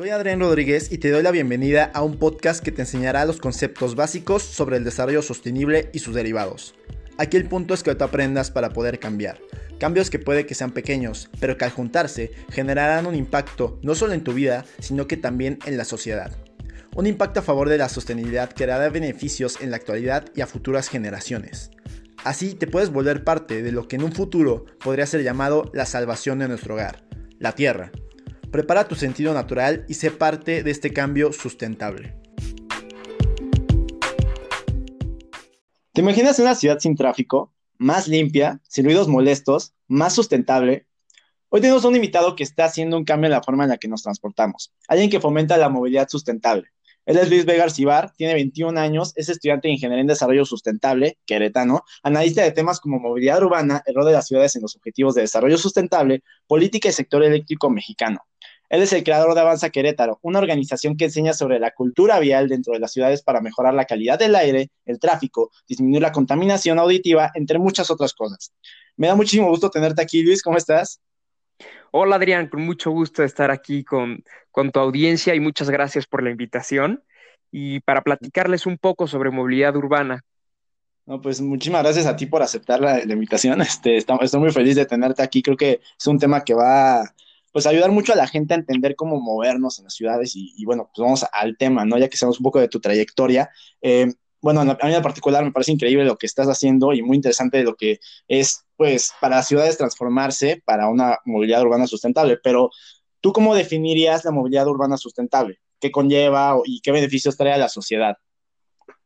Soy Adrián Rodríguez y te doy la bienvenida a un podcast que te enseñará los conceptos básicos sobre el desarrollo sostenible y sus derivados. Aquí el punto es que tú aprendas para poder cambiar. Cambios que puede que sean pequeños, pero que al juntarse generarán un impacto no solo en tu vida, sino que también en la sociedad. Un impacto a favor de la sostenibilidad que dará beneficios en la actualidad y a futuras generaciones. Así te puedes volver parte de lo que en un futuro podría ser llamado la salvación de nuestro hogar, la Tierra. Prepara tu sentido natural y sé parte de este cambio sustentable. ¿Te imaginas una ciudad sin tráfico, más limpia, sin ruidos molestos, más sustentable? Hoy tenemos un invitado que está haciendo un cambio en la forma en la que nos transportamos, alguien que fomenta la movilidad sustentable. Él es Luis Vega Arcibar, tiene 21 años, es estudiante de Ingeniería en Desarrollo Sustentable, queretano, analista de temas como movilidad urbana, el rol de las ciudades en los objetivos de desarrollo sustentable, política y sector eléctrico mexicano. Él es el creador de Avanza Querétaro, una organización que enseña sobre la cultura vial dentro de las ciudades para mejorar la calidad del aire, el tráfico, disminuir la contaminación auditiva, entre muchas otras cosas. Me da muchísimo gusto tenerte aquí, Luis. ¿Cómo estás? Hola, Adrián. Con mucho gusto estar aquí con, con tu audiencia y muchas gracias por la invitación y para platicarles un poco sobre movilidad urbana. No, pues muchísimas gracias a ti por aceptar la, invitación. Este, estoy muy feliz de tenerte aquí. Creo que es un tema que va pues ayudar mucho a la gente a entender cómo movernos en las ciudades y, bueno, pues vamos al tema, ¿no? Ya que sabemos un poco de tu trayectoria. Eh, bueno, a mí en particular me parece increíble lo que estás haciendo y muy interesante lo que es, pues, para las ciudades transformarse para una movilidad urbana sustentable. Pero, ¿tú cómo definirías la movilidad urbana sustentable? ¿Qué conlleva y qué beneficios trae a la sociedad?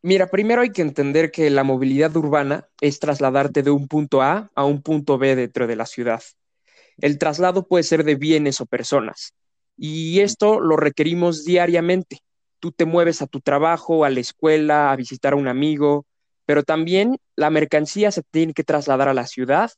Mira, primero hay que entender que la movilidad urbana es trasladarte de un punto A a un punto B dentro de la ciudad. El traslado puede ser de bienes o personas. Y esto lo requerimos diariamente. Tú te mueves a tu trabajo, a la escuela, a visitar a un amigo, pero también la mercancía se tiene que trasladar a la ciudad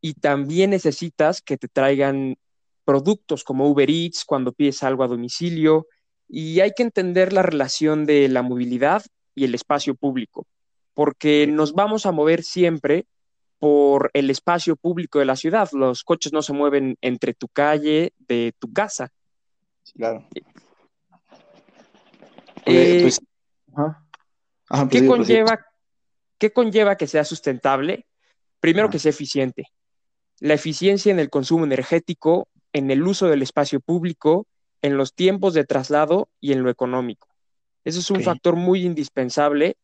y también necesitas que te traigan productos como Uber Eats cuando pides algo a domicilio. Y hay que entender la relación de la movilidad y el espacio público, porque nos vamos a mover siempre por el espacio público de la ciudad. Los coches no se mueven entre tu calle de tu casa. claro. Eh, pues, pues ¿qué, conlleva, ¿Qué conlleva que sea sustentable? Primero que sea eficiente. La eficiencia en el consumo energético, en el uso del espacio público, en los tiempos de traslado y en lo económico. Eso es un factor muy indispensable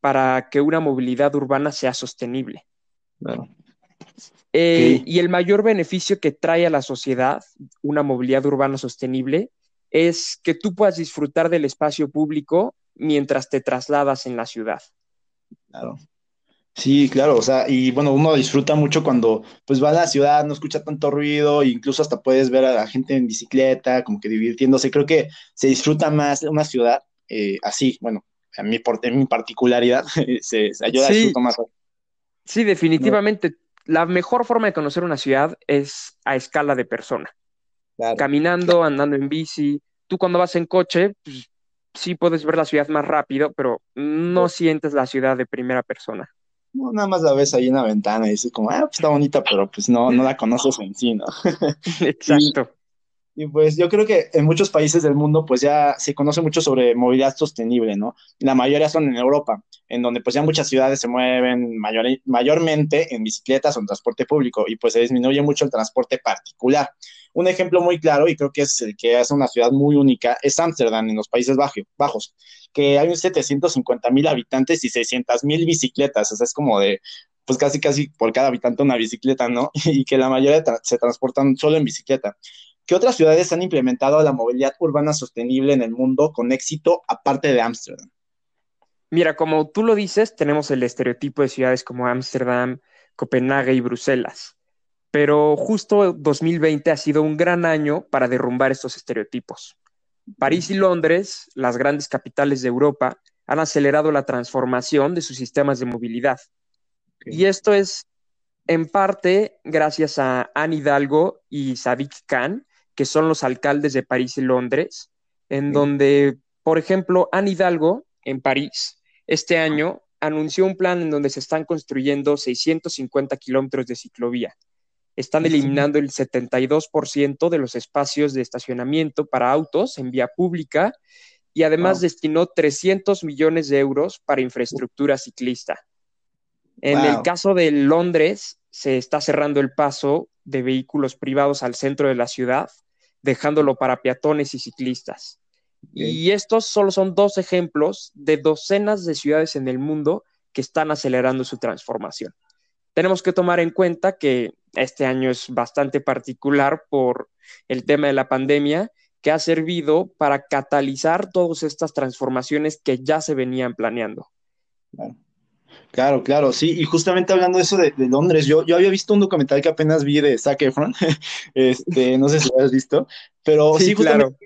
para que una movilidad urbana sea sostenible. Eh, y el mayor beneficio que trae a la sociedad una movilidad urbana sostenible es que tú puedas disfrutar del espacio público mientras te trasladas en la ciudad. Claro. Sí, claro, o sea, y bueno, uno disfruta mucho cuando pues va a la ciudad, no escucha tanto ruido, e incluso hasta puedes ver a la gente en bicicleta, como que divirtiéndose. Creo que se disfruta más una ciudad eh, así, bueno, en mi, en mi particularidad, se, ayuda a disfrutar más. Sí, definitivamente. La mejor forma de conocer una ciudad es a escala de persona. Caminando, andando en bici. Tú cuando vas en coche, pues, sí puedes ver la ciudad más rápido, pero no sientes la ciudad de primera persona. No, nada más la ves ahí en la ventana y dices como, ah, pues está bonita, pero pues no, no la conoces en sí, ¿no? Exacto. Y pues yo creo que en muchos países del mundo pues ya se conoce mucho sobre movilidad sostenible, ¿no? La mayoría son en Europa, en donde pues ya muchas ciudades se mueven mayormente en bicicletas o en transporte público y pues se disminuye mucho el transporte particular. Un ejemplo muy claro y creo que es el que hace una ciudad muy única es Ámsterdam en los Países Bajos, que hay un 750 mil habitantes y 600 mil bicicletas, o sea, es como de pues casi casi por cada habitante una bicicleta, ¿no? Y que la mayoría se transportan solo en bicicleta. ¿Qué otras ciudades han implementado la movilidad urbana sostenible en el mundo con éxito aparte de Ámsterdam? Mira, como tú lo dices, tenemos el estereotipo de ciudades como Ámsterdam, Copenhague y Bruselas. Pero justo 2020 ha sido un gran año para derrumbar estos estereotipos. París y Londres, las grandes capitales de Europa, han acelerado la transformación de sus sistemas de movilidad. Y esto es en parte gracias a Anne Hidalgo y Sadiq Khan, que son los alcaldes de París y Londres, en donde, por ejemplo, Anne Hidalgo, en París, este año anunció un plan en donde se están construyendo 650 kilómetros de ciclovía. están eliminando el 72% de los espacios de estacionamiento para autos en vía pública y además destinó 300 millones de euros para infraestructura ciclista. En el caso de Londres, se está cerrando el paso de vehículos privados al centro de la ciudad, dejándolo para peatones y ciclistas. Y estos solo son dos ejemplos de docenas de ciudades en el mundo que están acelerando su transformación. Tenemos que tomar en cuenta que este año es bastante particular por el tema de la pandemia que ha servido para catalizar todas estas transformaciones que ya se venían planeando. Claro. Claro, sí, y justamente hablando de eso de, Londres, yo, yo había visto un documental que apenas vi de Zac Efron, este, no sé si lo has visto, pero sí, claro.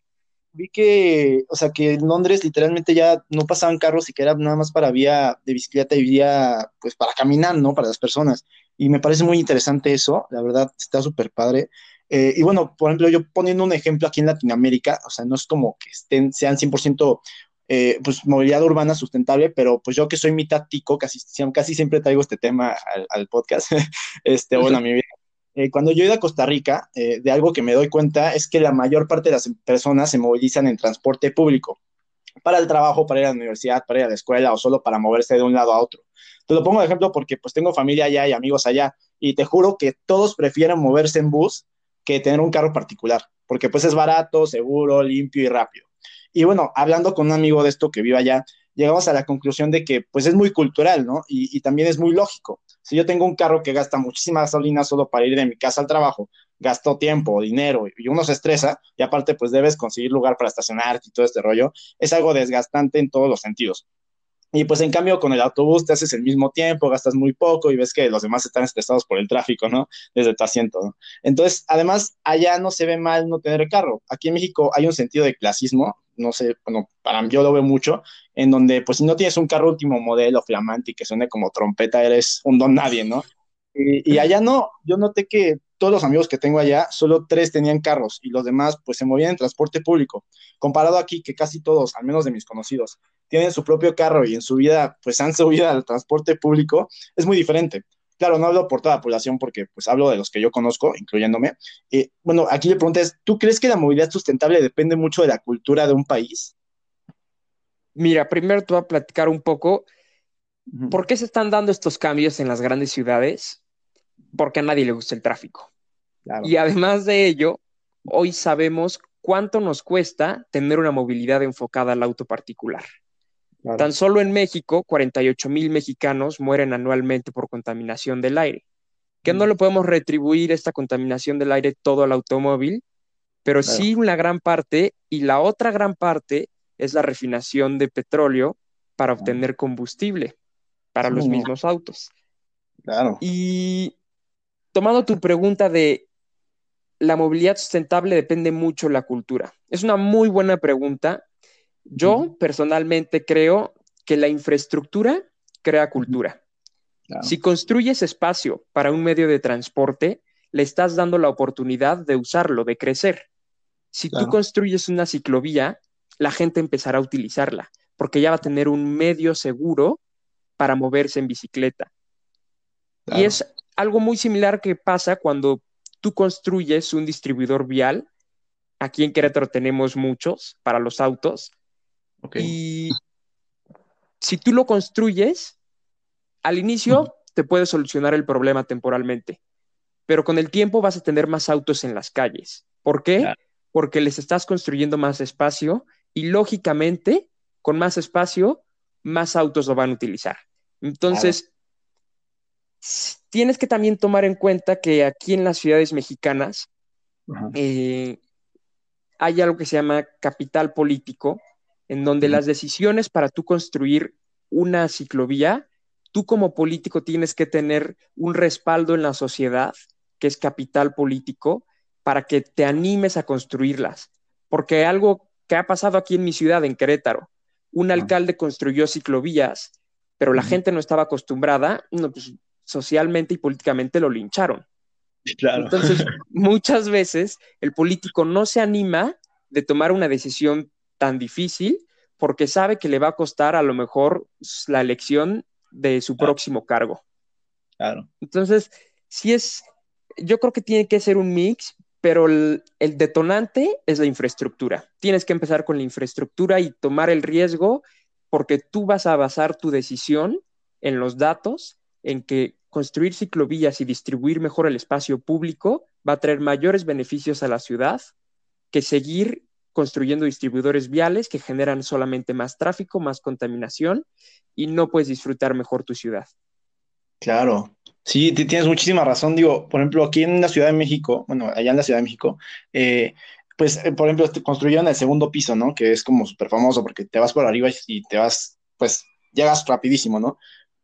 vi que, o sea, que en Londres literalmente ya no pasaban carros y que era nada más para vía de bicicleta y vía, pues para caminar, ¿no? Para las personas. Y me parece muy interesante eso, la verdad, está súper padre. Eh, y bueno, por ejemplo, yo poniendo un ejemplo aquí en Latinoamérica, o sea, no es como que estén, sean 100% eh, pues movilidad urbana sustentable, pero pues yo que soy mitad tico, casi, casi siempre traigo este tema al, podcast, este, bueno, a mi vida. Eh, cuando yo he ido a Costa Rica, de algo que me doy cuenta es que la mayor parte de las personas se movilizan en transporte público, para el trabajo, para ir a la universidad, para ir a la escuela o solo para moverse de un lado a otro. Te lo pongo de ejemplo porque pues tengo familia allá y amigos allá y te juro que todos prefieren moverse en bus que tener un carro particular, porque pues es barato, seguro, limpio y rápido. Y bueno, hablando con un amigo de esto que vive allá, llegamos a la conclusión de que pues es muy cultural, ¿no? Y, también es muy lógico. Si yo tengo un carro que gasta muchísima gasolina solo para ir de mi casa al trabajo, gasto tiempo, dinero y uno se estresa y aparte pues debes conseguir lugar para estacionar y todo este rollo, es algo desgastante en todos los sentidos. Y pues en cambio con el autobús te haces el mismo tiempo, gastas muy poco y ves que los demás están estresados por el tráfico, ¿no? Desde tu asiento, ¿no? Entonces, además, allá no se ve mal no tener carro. Aquí en México hay un sentido de clasismo, no sé, bueno, para mí yo lo veo mucho, en donde pues si no tienes un carro último modelo flamante y que suene como trompeta, eres un don nadie, ¿no? Y, allá no, yo noté que todos los amigos que tengo allá, solo tres tenían carros y los demás pues se movían en transporte público. Comparado aquí que casi todos, al menos de mis conocidos, tienen su propio carro y en su vida pues han subido al transporte público, es muy diferente. Claro, no hablo por toda la población porque pues hablo de los que yo conozco, incluyéndome. Eh, bueno, aquí le pregunta es, ¿tú crees que la movilidad sustentable depende mucho de la cultura de un país? Mira, primero te voy a platicar un poco por qué se están dando estos cambios en las grandes ciudades porque a nadie le gusta el tráfico. Y además de ello, hoy sabemos cuánto nos cuesta tener una movilidad enfocada al auto particular. Tan solo en México, 48 mil mexicanos mueren anualmente por contaminación del aire. Que no mm. le podemos retribuir esta contaminación del aire todo al automóvil, pero sí una gran parte, y la otra gran parte es la refinación de petróleo para obtener combustible para los mismos autos. Claro. Y tomando tu pregunta de la movilidad sustentable depende mucho de la cultura. Es una muy buena pregunta. Yo personalmente creo que la infraestructura crea cultura. Si construyes espacio para un medio de transporte, le estás dando la oportunidad de usarlo, de crecer. Si tú construyes una ciclovía, la gente empezará a utilizarla, porque ya va a tener un medio seguro para moverse en bicicleta. Y es algo muy similar que pasa cuando tú construyes un distribuidor vial. Aquí en Querétaro tenemos muchos para los autos. Y si tú lo construyes, al inicio te puede solucionar el problema temporalmente, pero con el tiempo vas a tener más autos en las calles. ¿Por qué? Porque les estás construyendo más espacio y lógicamente, con más espacio, más autos lo van a utilizar. Entonces, tienes que también tomar en cuenta que aquí en las ciudades mexicanas eh, hay algo que se llama capital político, en donde las decisiones para tú construir una ciclovía, tú como político tienes que tener un respaldo en la sociedad, que es capital político, para que te animes a construirlas. Porque algo que ha pasado aquí en mi ciudad, en Querétaro, un alcalde construyó ciclovías, pero la gente no estaba acostumbrada, no, pues socialmente y políticamente lo lincharon. Entonces, muchas veces el político no se anima de tomar una decisión tan difícil porque sabe que le va a costar a lo mejor la elección de su próximo cargo. Claro. Entonces, sí es, yo creo que tiene que ser un mix, pero el, el, detonante es la infraestructura. Tienes que empezar con la infraestructura y tomar el riesgo porque tú vas a basar tu decisión en los datos, en que construir ciclovías y distribuir mejor el espacio público va a traer mayores beneficios a la ciudad que seguir construyendo distribuidores viales que generan solamente más tráfico, más contaminación y no puedes disfrutar mejor tu ciudad. Claro, sí, tienes muchísima razón. Digo, por ejemplo, aquí en la Ciudad de México, bueno, allá en la Ciudad de México, eh, pues, eh, por ejemplo, construyeron el segundo piso, ¿no? Que es como súper famoso porque te vas por arriba y te vas, pues, llegas rapidísimo, ¿no?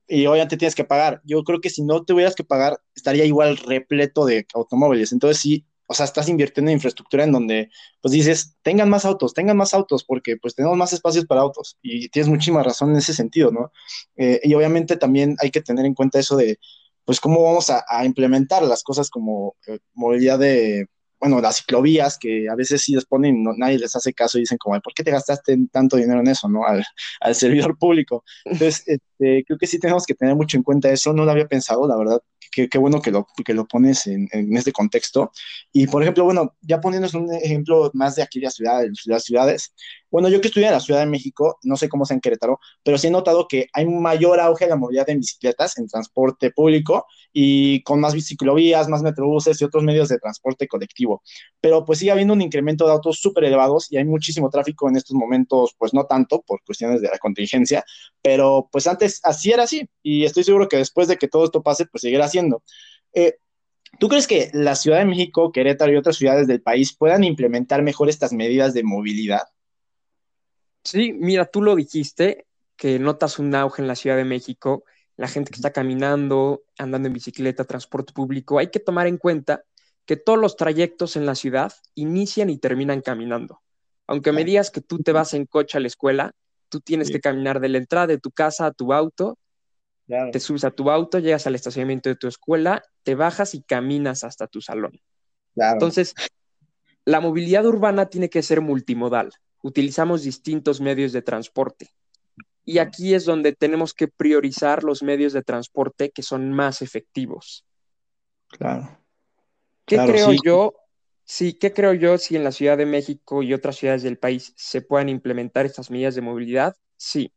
Y obviamente tienes que pagar. Yo creo que si no tuvieras que pagar, estaría igual repleto de automóviles. Entonces, sí, o sea, estás invirtiendo en infraestructura en donde, pues dices, tengan más autos, tengan más autos, porque pues tenemos más espacios para autos. Y tienes muchísima razón en ese sentido, ¿no? Eh, y obviamente también hay que tener en cuenta eso de, pues, cómo vamos a, implementar las cosas como eh, movilidad de, bueno, las ciclovías, que a veces sí les ponen, no, nadie les hace caso y dicen como, ¿por qué te gastaste tanto dinero en eso, no? Al, al servidor público. Entonces, este, creo que sí tenemos que tener mucho en cuenta eso, no lo había pensado, la verdad, qué, bueno que lo, que lo pones en, este contexto. Y, por ejemplo, bueno, ya poniéndonos un ejemplo más de aquí de las ciudades, las ciudades, bueno, yo que estudié en la Ciudad de México, no sé cómo sea en Querétaro, pero sí he notado que hay mayor auge de la movilidad en bicicletas, en transporte público y con más biciclovías, más metrobuses y otros medios de transporte colectivo. Pero pues sigue habiendo un incremento de autos súper elevados y hay muchísimo tráfico en estos momentos, pues no tanto por cuestiones de la contingencia, pero pues antes así era así y estoy seguro que después de que todo esto pase, pues seguirá siendo. Eh, ¿Tú crees que la Ciudad de México, Querétaro y otras ciudades del país puedan implementar mejor estas medidas de movilidad? Sí, mira, tú lo dijiste, que notas un auge en la Ciudad de México, la gente que está caminando, andando en bicicleta, transporte público. Hay que tomar en cuenta que todos los trayectos en la ciudad inician y terminan caminando. Aunque me digas que tú te vas en coche a la escuela, tú tienes que caminar de la entrada de tu casa a tu auto, te subes a tu auto, llegas al estacionamiento de tu escuela, te bajas y caminas hasta tu salón. Entonces, la movilidad urbana tiene que ser multimodal utilizamos distintos medios de transporte. Y aquí es donde tenemos que priorizar los medios de transporte que son más efectivos. Claro. ¿Qué creo yo? Sí, ¿qué creo yo si en la Ciudad de México y otras ciudades del país se puedan implementar estas medidas de movilidad? Sí.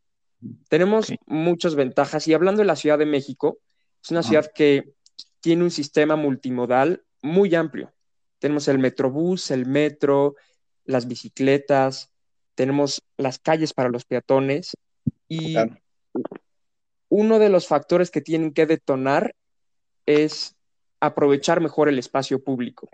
Tenemos muchas ventajas. Y hablando de la Ciudad de México, es una ciudad que tiene un sistema multimodal muy amplio. Tenemos el metrobús, el metro, las bicicletas, tenemos las calles para los peatones y uno de los factores que tienen que detonar es aprovechar mejor el espacio público.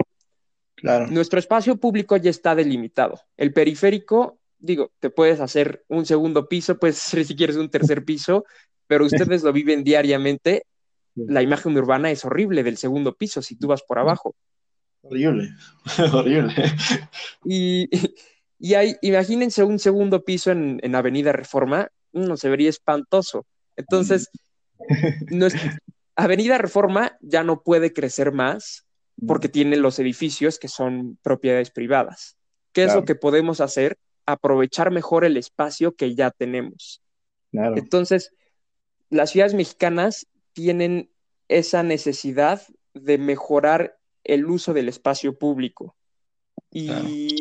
Claro. Nuestro espacio público ya está delimitado. El periférico, digo, te puedes hacer un segundo piso, puedes hacer si quieres un tercer piso, pero ustedes lo viven diariamente. La imagen urbana es horrible del segundo piso si tú vas por abajo. Horrible, horrible. Y, y hay, imagínense un segundo piso en, Avenida Reforma, no se vería espantoso. Entonces, Avenida Reforma ya no puede crecer más porque tiene los edificios que son propiedades privadas. ¿Qué es lo que podemos hacer? Aprovechar mejor el espacio que ya tenemos. Entonces, las ciudades mexicanas tienen esa necesidad de mejorar el uso del espacio público. Y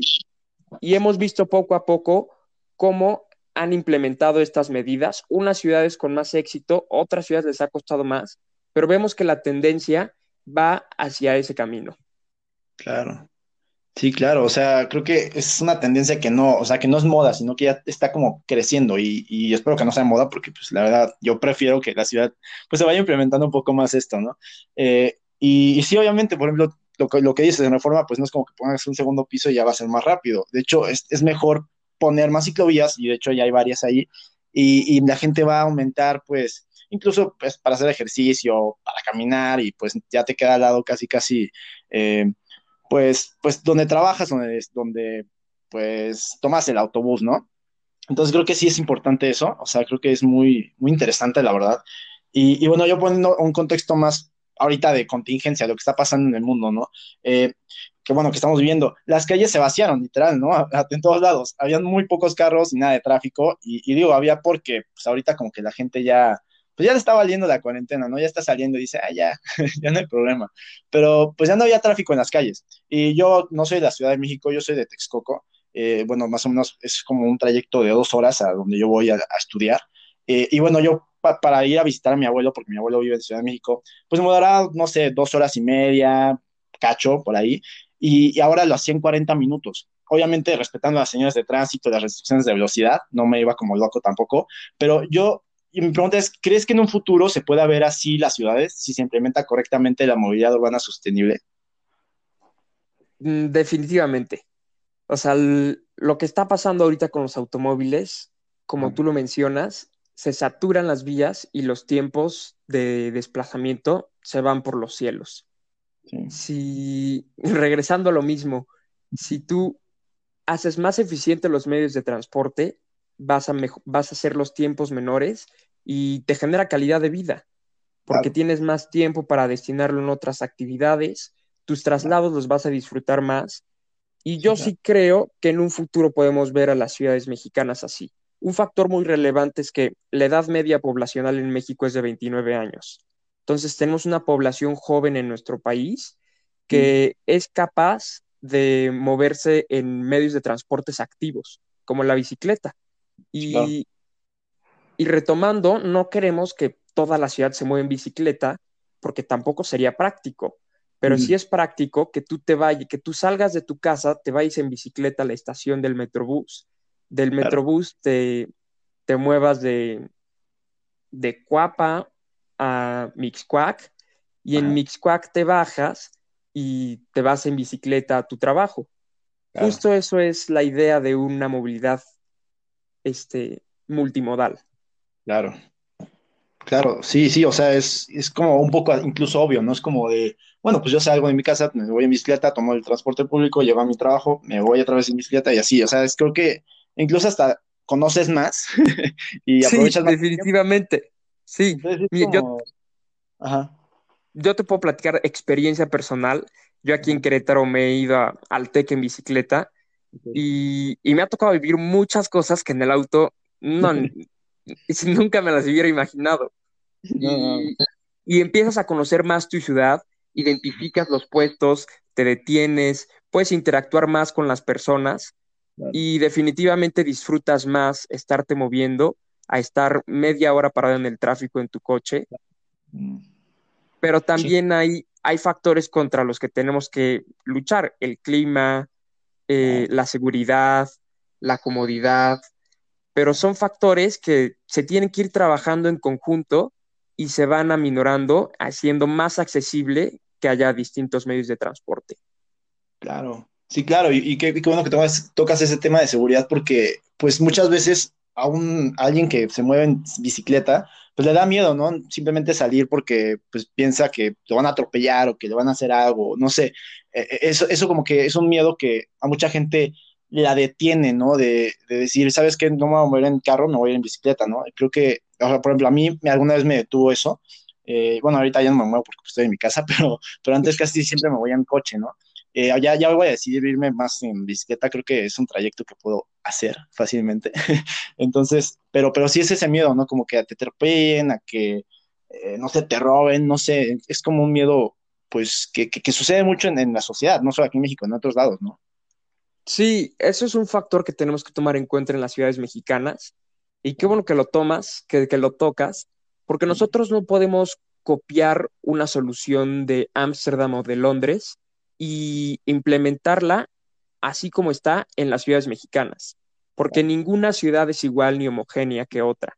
y hemos visto poco a poco cómo han implementado estas medidas. Unas ciudades con más éxito, otras ciudades les ha costado más, pero vemos que la tendencia va hacia ese camino. Claro. Sí, claro, o sea, creo que es una tendencia que no, o sea, que no es moda, sino que ya está como creciendo y, espero que no sea moda porque, pues, la verdad, yo prefiero que la ciudad, pues, se vaya implementando un poco más esto, ¿no? Eh, y, y, sí, obviamente, por ejemplo, lo que, lo que dices en reforma, pues no es como que pongas un segundo piso y ya va a ser más rápido. De hecho, es, es mejor poner más ciclovías, y de hecho ya hay varias ahí, y, y, la gente va a aumentar, pues, incluso pues, para hacer ejercicio, para caminar, y pues ya te queda al lado casi, casi, eh, pues, pues donde trabajas, donde, donde, pues, tomas el autobús, ¿no? Entonces creo que sí es importante eso, o sea, creo que es muy, muy interesante, la verdad. Y, y bueno, yo poniendo un contexto más ahorita de contingencia, lo que está pasando en el mundo, ¿no? Eh, que bueno, que estamos viviendo, las calles se vaciaron, literal, ¿no? En todos lados, habían muy pocos carros y nada de tráfico, y, digo, había porque, pues ahorita como que la gente ya, pues ya le está valiendo la cuarentena, ¿no? Ya está saliendo y dice, ah, ya, ya no hay problema. Pero pues ya no había tráfico en las calles. Y yo no soy de la Ciudad de México, yo soy de Texcoco. Eh, bueno, más o menos es como un trayecto de dos horas a donde yo voy a, estudiar. Eh, y bueno, yo para ir a visitar a mi abuelo, porque mi abuelo vive en Ciudad de México, pues me dará, no sé, dos horas y media, cacho, por ahí. Y, y ahora lo hacía en 40 minutos obviamente respetando las señales de tránsito, las restricciones de velocidad, no me iba como loco tampoco, pero yo, y mi pregunta es, ¿crees que en un futuro se pueda ver así las ciudades si se implementa correctamente la movilidad urbana sostenible? Mm, definitivamente. O sea, lo que está pasando ahorita con los automóviles, como tú lo mencionas, se saturan las vías y los tiempos de desplazamiento se van por los cielos. Si, regresando a lo mismo, si tú haces más eficientes los medios de transporte, vas a, vas a hacer los tiempos menores y te genera calidad de vida, porque tienes más tiempo para destinarlo en otras actividades, tus traslados los vas a disfrutar más. Y yo sí creo que en un futuro podemos ver a las ciudades mexicanas así. Un factor muy relevante es que la edad media poblacional en México es de 29 años. Entonces tenemos una población joven en nuestro país que mm. es capaz de moverse en medios de transportes activos, como la bicicleta. Y, y retomando, no queremos que toda la ciudad se mueva en bicicleta, porque tampoco sería práctico. Pero si sí es práctico que tú te vayas, que tú salgas de tu casa, te vayas en bicicleta a la estación del Metrobús. Del Metrobús te, te muevas de, de Cuapa a Mixcuac y en Mixcuac te bajas y te vas en bicicleta a tu trabajo. Justo eso es la idea de una movilidad este, multimodal. Claro. Claro, sí, sí, o sea, es, es, como un poco incluso obvio, ¿no? Es como de, bueno, pues yo salgo de mi casa, me voy en bicicleta, tomo el transporte público, llevo a mi trabajo, me voy otra vez en bicicleta y así, o sea, es creo que incluso hasta conoces más y aprovechas sí, Definitivamente, sí. yo... Ajá yo te puedo platicar experiencia personal. Yo aquí en Querétaro me he ido al TEC en bicicleta y, me ha tocado vivir muchas cosas que en el auto no, nunca me las hubiera imaginado. Y, y, empiezas a conocer más tu ciudad, identificas los puestos, te detienes, puedes interactuar más con las personas y definitivamente disfrutas más estarte moviendo a estar media hora parado en el tráfico en tu coche. Mm. Pero también hay, hay factores contra los que tenemos que luchar, el clima, eh, la seguridad, la comodidad, pero son factores que se tienen que ir trabajando en conjunto y se van aminorando, haciendo más accesible que haya distintos medios de transporte. Claro, sí, claro, y, qué, bueno que tocas, tocas ese tema de seguridad porque pues muchas veces a, un, alguien que se mueve en bicicleta, pues le da miedo, ¿no? Simplemente salir porque pues piensa que lo van a atropellar o que le van a hacer algo, no sé. E, e, eso, eso como que es un miedo que a mucha gente la detiene, ¿no? De, decir, ¿sabes qué? No me voy a mover en carro, me voy en bicicleta, ¿no? Creo que, o sea, por ejemplo, a mí alguna vez me detuvo eso. Eh, bueno, ahorita ya no me muevo porque estoy en mi casa, pero, pero antes casi siempre me voy en coche, ¿no? Eh, ya, ya voy a decidir irme más en bicicleta, creo que es un trayecto que puedo hacer fácilmente. Entonces, pero, pero sí es ese miedo, ¿no? Como que te atropellen, a que, eh, no sé, te roben, no sé, es como un miedo, pues, que, que, sucede mucho en, en, la sociedad, no solo aquí en México, en otros lados, ¿no? Sí, eso es un factor que tenemos que tomar en cuenta en las ciudades mexicanas. Y qué bueno que lo tomas, que, que lo tocas, porque nosotros no podemos copiar una solución de Ámsterdam o de Londres y implementarla así como está en las ciudades mexicanas, porque ninguna ciudad es igual ni homogénea que otra.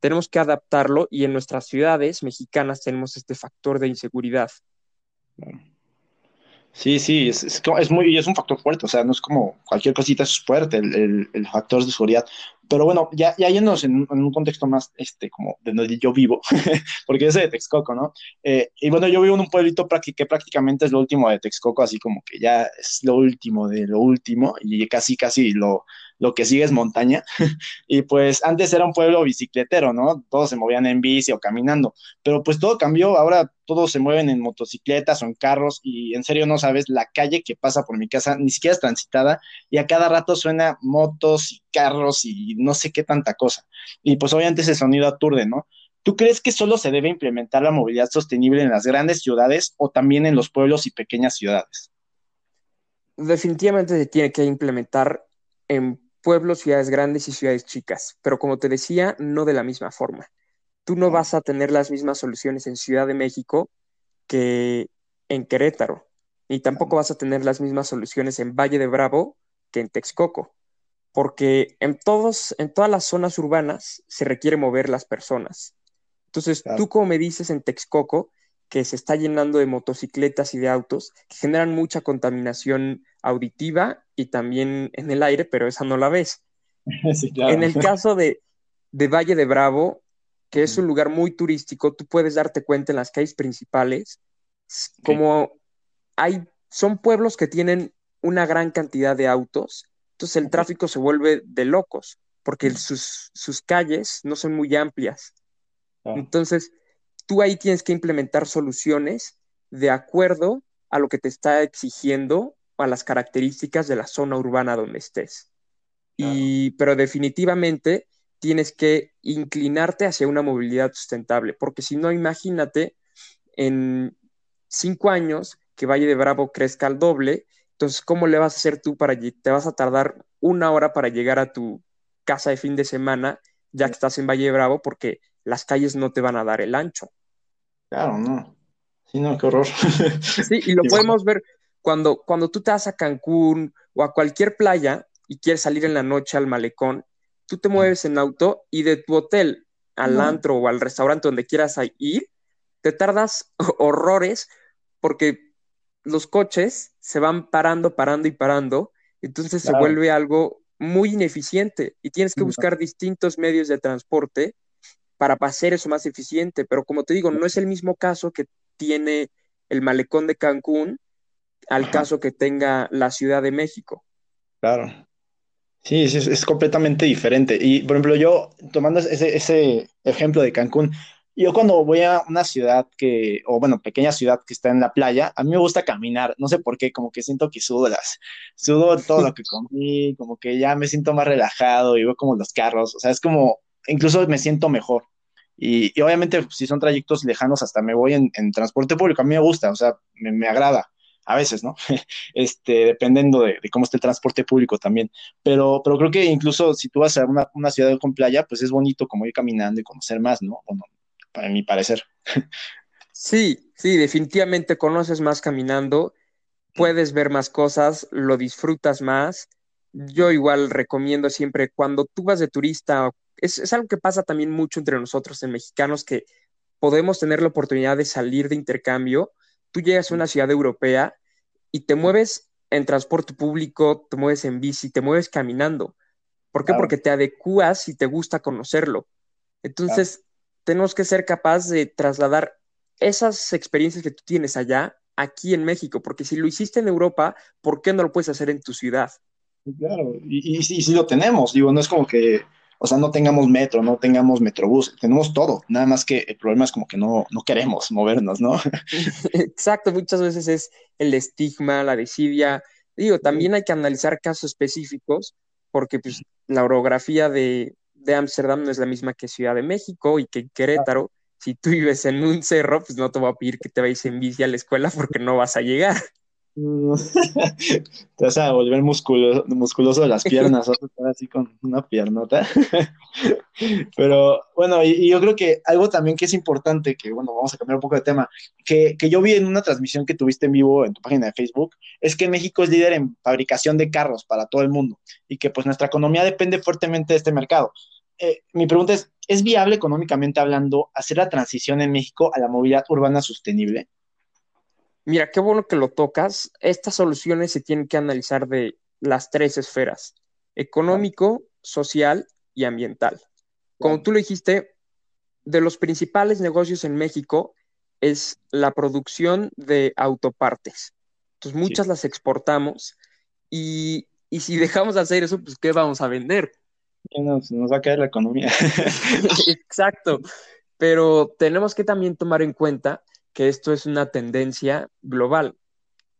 Tenemos que adaptarlo y en nuestras ciudades mexicanas tenemos este factor de inseguridad. Sí, sí, es, es, muy, es un factor fuerte, o sea, no es como cualquier cosita es fuerte el, el, factor de seguridad. Pero bueno, ya, ya yéndonos en, un contexto más, este, como de donde yo vivo, porque es de Texcoco, ¿no? Eh, y bueno, yo vivo en un pueblito que prácticamente es lo último de Texcoco, así como que ya es lo último de lo último y casi, casi lo, lo que sigue es montaña. y pues antes era un pueblo bicicletero, ¿no? Todos se movían en bici o caminando, pero pues todo cambió, ahora todos se mueven en motocicletas o en carros y en serio no sabes, la calle que pasa por mi casa ni siquiera es transitada y a cada rato suena motos y carros y no sé qué tanta cosa. Y pues obviamente ese sonido aturde, ¿no? ¿Tú crees que solo se debe implementar la movilidad sostenible en las grandes ciudades o también en los pueblos y pequeñas ciudades? Definitivamente se tiene que implementar en pueblos, ciudades grandes y ciudades chicas, pero como te decía, no de la misma forma. Tú no vas a tener las mismas soluciones en Ciudad de México que en Querétaro, ni tampoco vas a tener las mismas soluciones en Valle de Bravo que en Texcoco, porque en, todos, en todas las zonas urbanas se requiere mover las personas. Entonces, tú como me dices en Texcoco, que se está llenando de motocicletas y de autos que generan mucha contaminación auditiva y también en el aire, pero esa no la ves. En el caso de, de Valle de Bravo, que es un lugar muy turístico, tú puedes darte cuenta en las calles principales, como hay, son pueblos que tienen una gran cantidad de autos, entonces el tráfico se vuelve de locos, porque sus, sus calles no son muy amplias. Entonces, tú ahí tienes que implementar soluciones de acuerdo a lo que te está exigiendo a las características de la zona urbana donde estés. Y, pero definitivamente tienes que inclinarte hacia una movilidad sustentable, porque si no, imagínate en cinco años que Valle de Bravo crezca al doble, entonces, ¿cómo le vas a hacer tú para te vas a tardar una hora para llegar a tu casa de fin de semana, ya que estás en Valle de Bravo, porque las calles no te van a dar el ancho? Claro, no. Sí, no, qué horror. Sí, y lo podemos ver cuando, cuando tú te vas a Cancún o a cualquier playa y quieres salir en la noche al malecón, tú te mueves en auto y de tu hotel al antro o al restaurante donde quieras ir, te tardas horrores porque los coches se van parando, parando y parando, entonces se vuelve algo muy ineficiente y tienes que buscar distintos medios de transporte para hacer eso más eficiente. Pero como te digo, no es el mismo caso que tiene el malecón de Cancún al caso que tenga la Ciudad de México. Claro. Sí, es, es, completamente diferente. Y, por ejemplo, yo, tomando ese, ese ejemplo de Cancún, yo cuando voy a una ciudad que, o bueno, pequeña ciudad que está en la playa, a mí me gusta caminar, no sé por qué, como que siento que sudo las, sudo todo lo que comí, como que ya me siento más relajado y veo como los carros, o sea, es como, incluso me siento mejor. Y, obviamente, si son trayectos lejanos, hasta me voy en, transporte público. A mí me gusta, o sea, me, agrada. A veces, ¿no? este, dependiendo de, cómo esté el transporte público también. Pero, pero creo que incluso si tú vas a una, ciudad con playa, pues es bonito como ir caminando y conocer más, ¿no? Bueno, para mi parecer. Sí, sí, definitivamente conoces más caminando, puedes ver más cosas, lo disfrutas más. Yo igual recomiendo siempre cuando tú vas de turista es, algo que pasa también mucho entre nosotros en mexicanos que podemos tener la oportunidad de salir de intercambio. Tú llegas a una ciudad europea y te mueves en transporte público, te mueves en bici, te mueves caminando. ¿Por qué? Porque te adecuas y te gusta conocerlo. Entonces, tenemos que ser capaces de trasladar esas experiencias que tú tienes allá aquí en México, porque si lo hiciste en Europa, ¿por qué no lo puedes hacer en tu ciudad? Claro, y, y, sí lo tenemos, digo, no es como que o sea, no tengamos metro, no tengamos metrobús, tenemos todo, nada más que el problema es como que no, no queremos movernos, ¿no? Exacto, muchas veces es el estigma, la desidia. Digo, también hay que analizar casos específicos, porque pues, la orografía de Ámsterdam no es la misma que Ciudad de México y que Querétaro. Si tú vives en un cerro, pues no te voy a pedir que te vayas en bici a la escuela porque no vas a llegar. Te vas a volver musculoso, de las piernas, vas a estar así con una piernota. Pero bueno, y, yo creo que algo también que es importante, que bueno, vamos a cambiar un poco de tema, que, que, yo vi en una transmisión que tuviste en vivo en tu página de Facebook, es que México es líder en fabricación de carros para todo el mundo y que pues nuestra economía depende fuertemente de este mercado. Eh, mi pregunta es, ¿es viable económicamente hablando hacer la transición en México a la movilidad urbana sostenible? Mira, qué bueno que lo tocas. Estas soluciones se tienen que analizar de las tres esferas, económico, social y ambiental. Como tú lo dijiste, de los principales negocios en México es la producción de autopartes. Entonces, muchas las exportamos y, si dejamos de hacer eso, pues, ¿qué vamos a vender? Nos, nos va a caer la economía. Exacto. Pero tenemos que también tomar en cuenta que esto es una tendencia global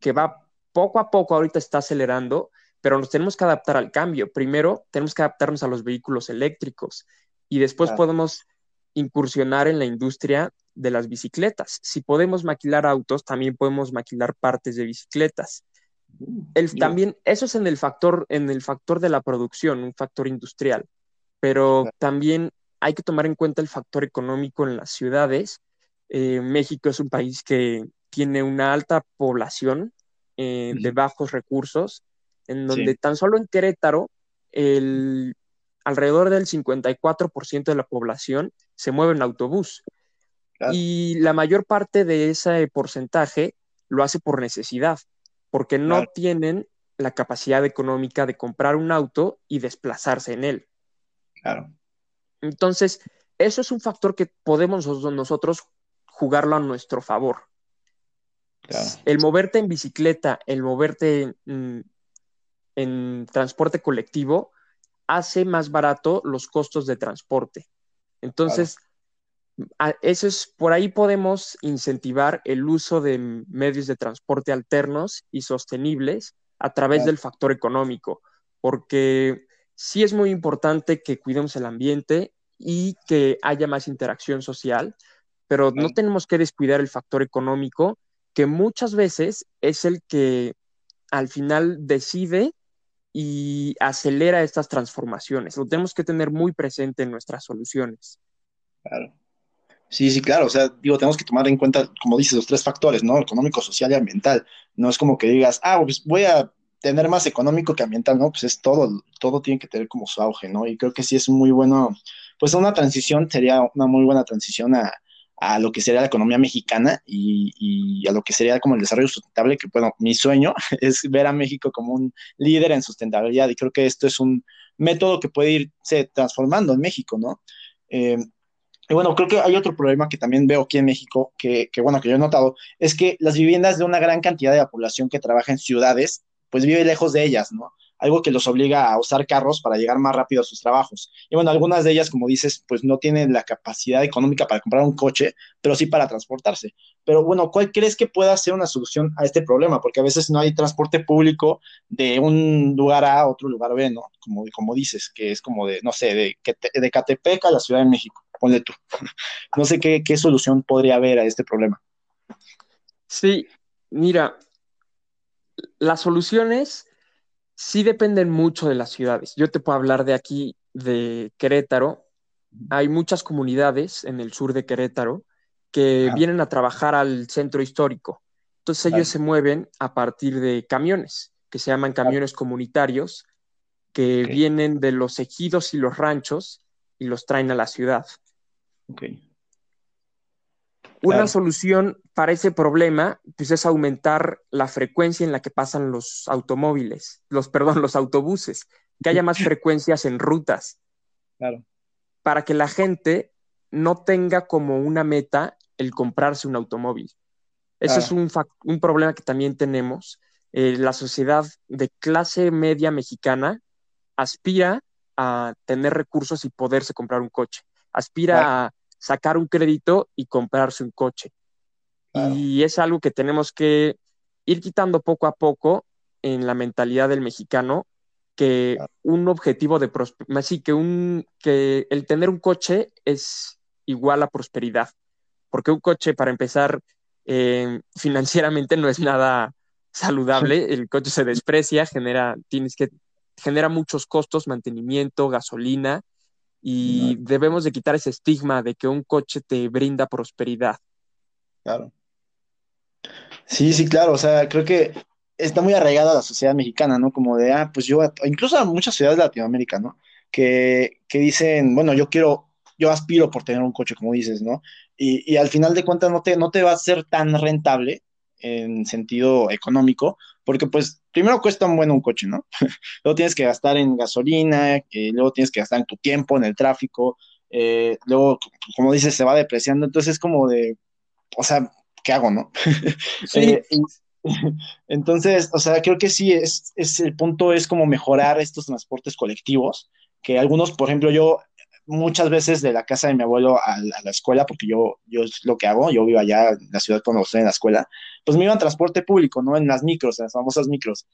que va poco a poco, ahorita está acelerando, pero nos tenemos que adaptar al cambio. Primero, tenemos que adaptarnos a los vehículos eléctricos y después podemos incursionar en la industria de las bicicletas. Si podemos maquilar autos, también podemos maquilar partes de bicicletas. El, también eso es en el factor en el factor de la producción, un factor industrial, pero también hay que tomar en cuenta el factor económico en las ciudades. Eh, México es un país que tiene una alta población eh, de bajos recursos, en donde tan solo en Querétaro el alrededor del 54% de la población se mueve en autobús. Y la mayor parte de ese porcentaje lo hace por necesidad, porque no tienen la capacidad económica de comprar un auto y desplazarse en él. Claro. Entonces, eso es un factor que podemos nosotros jugarlo a nuestro favor. El moverte en bicicleta, el moverte en transporte colectivo, hace más barato los costos de transporte. Entonces, eso es, por ahí podemos incentivar el uso de medios de transporte alternos y sostenibles a través del factor económico, porque sí es muy importante que cuidemos el ambiente y que haya más interacción social, pero no tenemos que descuidar el factor económico, que muchas veces es el que al final decide y acelera estas transformaciones. Lo tenemos que tener muy presente en nuestras soluciones. Claro. Sí, sí, claro. O sea, digo, tenemos que tomar en cuenta, como dices, los tres factores, ¿no? Económico, social y ambiental. No es como que digas, ah, pues voy a tener más económico que ambiental, ¿no? Pues es todo, todo tiene que tener como su auge, ¿no? Y creo que sí es muy bueno, pues una transición sería una muy buena transición a, a lo que sería la economía mexicana y, a lo que sería como el desarrollo sustentable, que bueno, mi sueño es ver a México como un líder en sustentabilidad y creo que esto es un método que puede irse transformando en México, ¿no? Eh, y bueno, creo que hay otro problema que también veo aquí en México, que, que, bueno, que yo he notado, es que las viviendas de una gran cantidad de la población que trabaja en ciudades, pues vive lejos de ellas, ¿no? Algo que los obliga a usar carros para llegar más rápido a sus trabajos. Y bueno, algunas de ellas, como dices, pues no tienen la capacidad económica para comprar un coche, pero sí para transportarse. Pero bueno, ¿cuál crees que pueda ser una solución a este problema? Porque a veces no hay transporte público de un lugar A otro lugar B, ¿no? Como, como dices, que es como de, no sé, de, de Catepec a la Ciudad de México, ponle tú. no sé qué, qué solución podría haber a este problema. Sí, mira, las soluciones sí dependen mucho de las ciudades. Yo te puedo hablar de aquí, de Querétaro. Hay muchas comunidades en el sur de Querétaro que vienen a trabajar al centro histórico. Entonces ellos se mueven a partir de camiones, que se llaman camiones comunitarios, que vienen de los ejidos y los ranchos y los traen a la ciudad. Okay. Una solución para ese problema pues, es aumentar la frecuencia en la que pasan los automóviles, los, perdón, los autobuses, que haya más frecuencias en rutas. Claro. Para que la gente no tenga como una meta el comprarse un automóvil. Ese es un, un, problema que también tenemos. Eh, la sociedad de clase media mexicana aspira a tener recursos y poderse comprar un coche. Aspira a sacar un crédito y comprarse un coche. Y es algo que tenemos que ir quitando poco a poco en la mentalidad del mexicano, que un objetivo de prosperidad, así que, un, que el tener un coche es igual a prosperidad, porque un coche, para empezar, eh, financieramente no es nada saludable, el coche se desprecia, genera, tienes que, genera muchos costos, mantenimiento, gasolina, y debemos de quitar ese estigma de que un coche te brinda prosperidad. Claro. Sí, sí, claro, o sea, creo que está muy arraigada a la sociedad mexicana, ¿no? Como de, ah, pues yo, incluso a muchas ciudades de Latinoamérica, ¿no? Que, que dicen, bueno, yo quiero, yo aspiro por tener un coche, como dices, ¿no? Y, y al final de cuentas no te, no te va a ser tan rentable en sentido económico, porque pues primero cuesta un buen un coche, ¿no? luego tienes que gastar en gasolina, eh, luego tienes que gastar en tu tiempo, en el tráfico, eh, luego, como dices, se va depreciando, entonces es como de, o sea, ¿qué hago, no? Sí. Eh, entonces, o sea, creo que sí, es, es, el punto es como mejorar estos transportes colectivos, que algunos, por ejemplo, yo muchas veces de la casa de mi abuelo a, la escuela, porque yo, yo es lo que hago, yo vivo allá en la ciudad cuando estoy en la escuela, pues me iba en transporte público, ¿no? En las micros, en las famosas micros.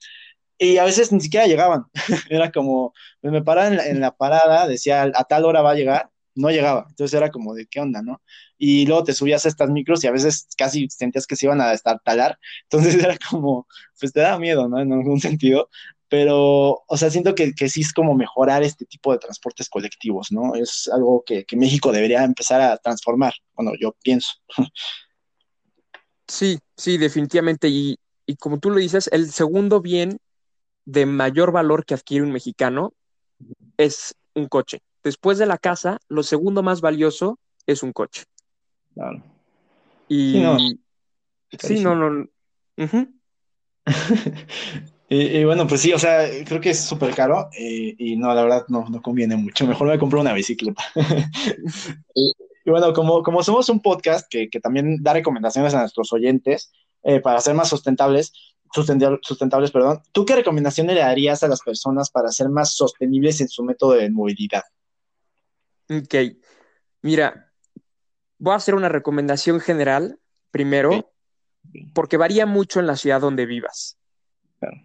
Y a veces ni siquiera llegaban. Era como, me paraban en la, parada, decía, a tal hora va a llegar, no llegaba. Entonces era como de qué onda, ¿no? Y luego te subías a estas micros y a veces casi sentías que se iban a estar talar. Entonces era como, pues te da miedo, ¿no? En algún sentido. Pero, o sea, siento que, que sí es como mejorar este tipo de transportes colectivos, ¿no? Es algo que, que México debería empezar a transformar. Bueno, yo pienso. Sí, sí, definitivamente. Y, y como tú lo dices, el segundo bien de mayor valor que adquiere un mexicano es un coche. Después de la casa, lo segundo más valioso es un coche. Claro. Y Sí, no. sí, no, no. Y, y bueno, pues sí, o sea, creo que es súper caro eh, y no, la verdad no, no conviene mucho. Mejor me compro una bicicleta. Y, y bueno, como, como somos un podcast que, que también da recomendaciones a nuestros oyentes eh, para ser más sustentables, sustentab- sustentables, perdón, ¿tú qué recomendaciones le darías a las personas para ser más sostenibles en su método de movilidad? Ok. Mira, voy a hacer una recomendación general primero, porque varía mucho en la ciudad donde vivas. Claro.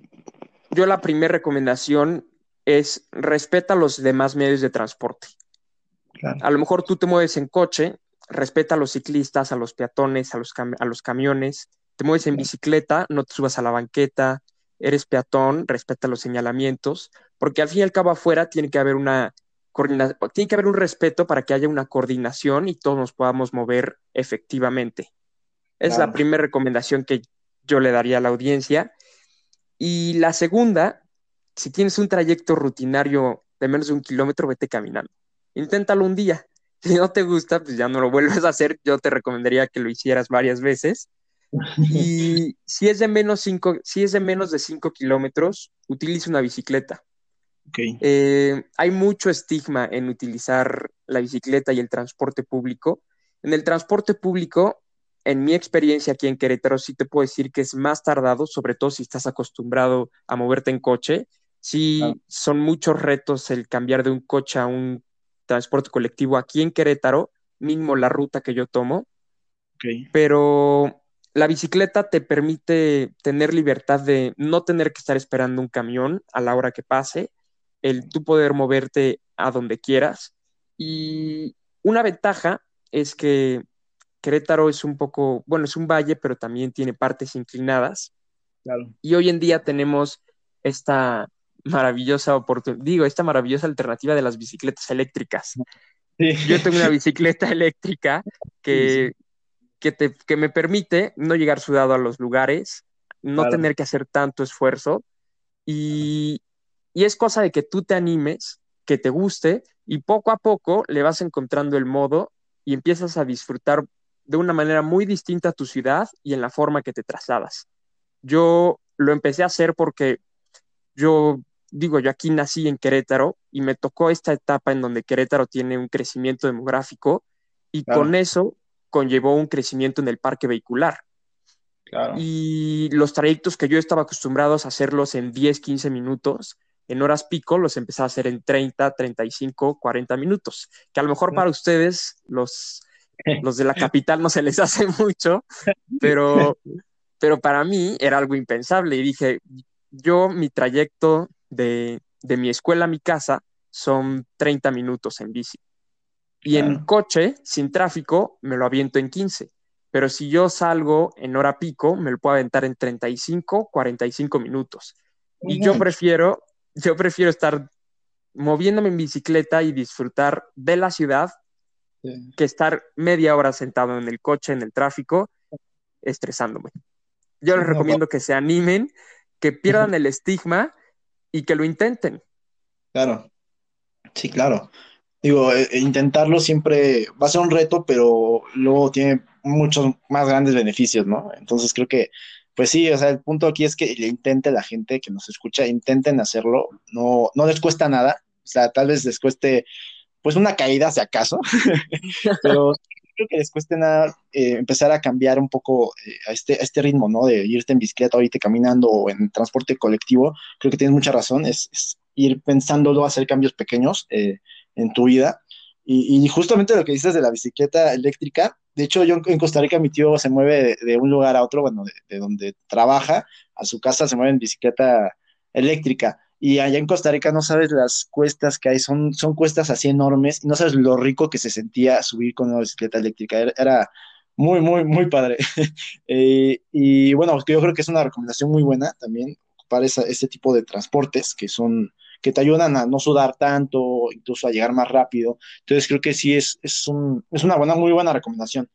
Yo la primera recomendación es respeta los demás medios de transporte. Claro. A lo mejor tú te mueves en coche, respeta a los ciclistas, a los peatones, a los, a los camiones, te mueves en bicicleta, no te subas a la banqueta, eres peatón, respeta los señalamientos, porque al fin y al cabo afuera tiene que haber una tiene que haber un respeto para que haya una coordinación y todos nos podamos mover efectivamente. Es Claro. la primera recomendación que yo le daría a la audiencia. Y la segunda, si tienes un trayecto rutinario de menos de un kilómetro, vete caminando. Inténtalo un día. Si no te gusta, pues ya no lo vuelves a hacer. Yo te recomendaría que lo hicieras varias veces. Y si es de menos, cinco, si es de, menos de 5 kilómetros, utiliza una bicicleta. Eh, hay mucho estigma en utilizar la bicicleta y el transporte público. En el transporte público, en mi experiencia aquí en Querétaro, sí te puedo decir que es más tardado, sobre todo si estás acostumbrado a moverte en coche. Sí, Claro. son muchos retos el cambiar de un coche a un transporte colectivo aquí en Querétaro, mínimo la ruta que yo tomo ok, pero la bicicleta te permite tener libertad de no tener que estar esperando un camión a la hora que pase, el tú poder moverte a donde quieras. Y una ventaja es que Querétaro es un poco, bueno, es un valle, pero también tiene partes inclinadas. claro. Y hoy en día tenemos esta maravillosa oportunidad, digo, esta maravillosa alternativa de las bicicletas eléctricas. Sí. Yo tengo una bicicleta eléctrica que, Sí, que, te, que me permite no llegar sudado a los lugares, no Claro. tener que hacer tanto esfuerzo y, y es cosa de que tú te animes, que te guste y poco a poco le vas encontrando el modo y empiezas a disfrutar de una manera muy distinta a tu ciudad y en la forma que te trasladas. Yo lo empecé a hacer porque yo digo, yo aquí nací en Querétaro y me tocó esta etapa en donde Querétaro tiene un crecimiento demográfico y Claro. con eso conllevó un crecimiento en el parque vehicular. Claro. Y los trayectos que yo estaba acostumbrado a hacerlos en 10, 15 minutos, en horas pico los empecé a hacer en 30, 35, 40 minutos, que a lo mejor para ustedes, los, los de la capital, no se les hace mucho, pero, pero para mí era algo impensable y dije, yo mi trayecto de, de mi escuela a mi casa son 30 minutos en bici. Y en coche, sin tráfico, me lo aviento en 15. Pero si yo salgo en hora pico, me lo puedo aventar en 35, 45 minutos. Y yo Ujú. prefiero, yo prefiero estar moviéndome en bicicleta y disfrutar de la ciudad Sí. que estar media hora sentado en el coche, en el tráfico, estresándome. Yo les No, recomiendo que se animen, que pierdan el estigma y que lo intenten. Claro, sí, claro. Digo, eh, eh, intentarlo siempre va a ser un reto, pero luego tiene muchos más grandes beneficios, ¿no? Entonces creo que, pues sí, o sea, el punto aquí es que le intente la gente que nos escucha, intenten hacerlo, no, no les cuesta nada, o sea, tal vez les cueste, pues una caída si acaso, pero creo que les cueste nada eh, empezar a cambiar un poco eh, a este, a este ritmo, ¿no? De irte en bicicleta o irte caminando o en transporte colectivo, creo que tienes mucha razón, es, ir pensándolo, hacer cambios pequeños eh, en tu vida. Y, justamente lo que dices de la bicicleta eléctrica, de hecho yo en Costa Rica mi tío se mueve de, de un lugar a otro, bueno, de, donde trabaja a su casa se mueve en bicicleta eléctrica. Y allá en Costa Rica no sabes las cuestas que hay, son, son cuestas así enormes, y no sabes lo rico que se sentía subir con una bicicleta eléctrica. Era, muy, muy, muy padre. Eh, y bueno, yo creo que es una recomendación muy buena también para ese tipo de transportes que son que te ayudan a no sudar tanto, incluso a llegar más rápido. Entonces creo que sí es, es, un, es una buena, muy buena recomendación.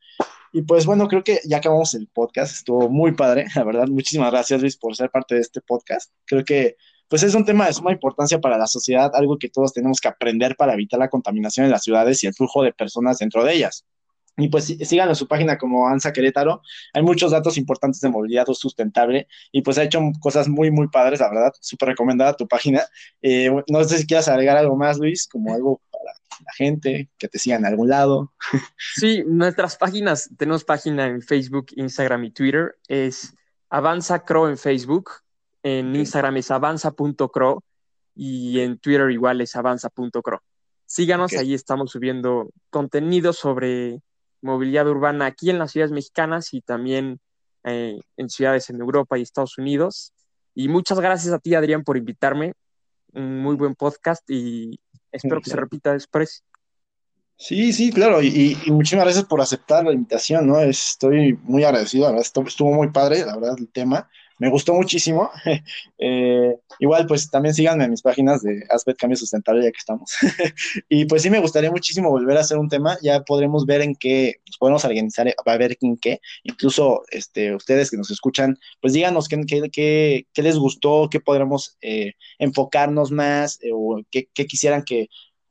Y pues bueno, creo que ya acabamos el podcast, estuvo muy padre, la verdad. Muchísimas gracias Luis por ser parte de este podcast. Creo que pues es un tema de suma importancia para la sociedad, algo que todos tenemos que aprender para evitar la contaminación en las ciudades y el flujo de personas dentro de ellas. Y pues sigan en su página como ANSA Querétaro. Hay muchos datos importantes de movilidad sustentable y pues ha hecho cosas muy, muy padres, la verdad. Súper recomendada tu página. Eh, no sé si quieras agregar algo más, Luis, como algo para la gente, que te sigan en algún lado. Sí, nuestras páginas, tenemos página en Facebook, Instagram y Twitter. Es Avanza Cro en Facebook, en Instagram es avanza.cro y en Twitter igual es avanza.cro. Síganos, ahí estamos subiendo contenido sobre movilidad urbana aquí en las ciudades mexicanas y también eh, en ciudades en Europa y Estados Unidos. Y muchas gracias a ti, Adrián, por invitarme. Un muy buen podcast y espero que se repita después. Sí, sí, claro, y, muchísimas gracias por aceptar la invitación, ¿no? Estoy muy agradecido, la verdad, estuvo muy padre, la verdad, el tema me gustó muchísimo. Eh, igual, pues también síganme en mis páginas de Aspect Cambio Sustentable, ya que estamos. y pues sí, me gustaría muchísimo volver a hacer un tema. Ya podremos ver en qué nos podemos organizar, a ver en qué. Incluso este, ustedes que nos escuchan, pues díganos qué, qué, qué, les gustó, qué podremos eh, enfocarnos más eh, o qué, qué quisieran que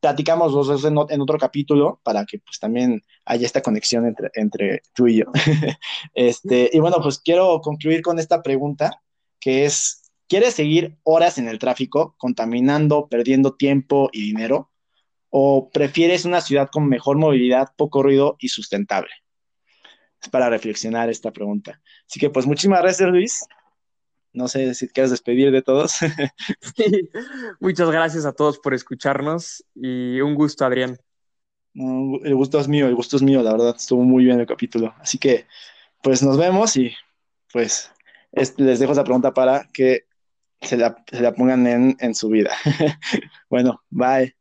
platicamos dos en, otro capítulo para que pues también haya esta conexión entre, entre tú y yo. este, y bueno, pues quiero concluir con esta pregunta que es, ¿quieres seguir horas en el tráfico, contaminando, perdiendo tiempo y dinero? ¿O prefieres una ciudad con mejor movilidad, poco ruido y sustentable? Es para reflexionar esta pregunta. Así que pues muchísimas gracias Luis no sé si quieres despedir de todos. Muchas gracias a todos por escucharnos y un gusto, Adrián. el gusto es mío, el gusto es mío, la verdad, estuvo muy bien el capítulo. Así que, pues nos vemos y pues les dejo esa pregunta para que se la, pongan en, en su vida. bueno, bye.